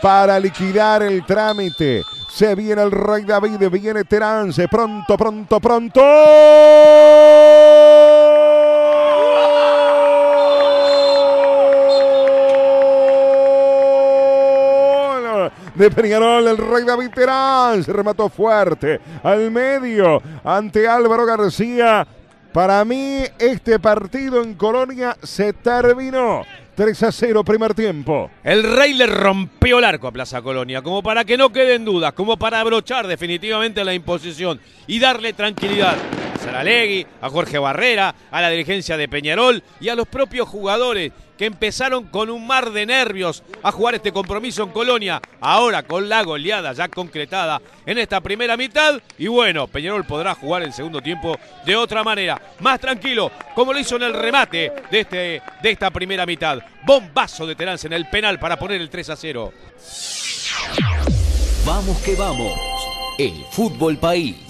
para liquidar el trámite. Se viene el Rey David, viene Terance, pronto, pronto, pronto. de Peñarol, el Rey David Terán se remató fuerte al medio ante Álvaro García. Para mí, este partido en Colonia se terminó. 3 a 0, primer tiempo. El Rey le rompió el arco a Plaza Colonia, como para que no queden dudas, como para abrochar definitivamente la imposición y darle tranquilidad Saralegui, a Jorge Barrera, a la dirigencia de Peñarol y a los propios jugadores que empezaron con un mar de nervios a jugar este compromiso en Colonia, ahora con la goleada ya concretada en esta primera mitad. Y bueno, Peñarol podrá jugar el segundo tiempo de otra manera, más tranquilo, como lo hizo en el remate de, este, de esta primera mitad. Bombazo de Terence en el penal para poner el 3 a 0. Vamos que vamos, el fútbol país.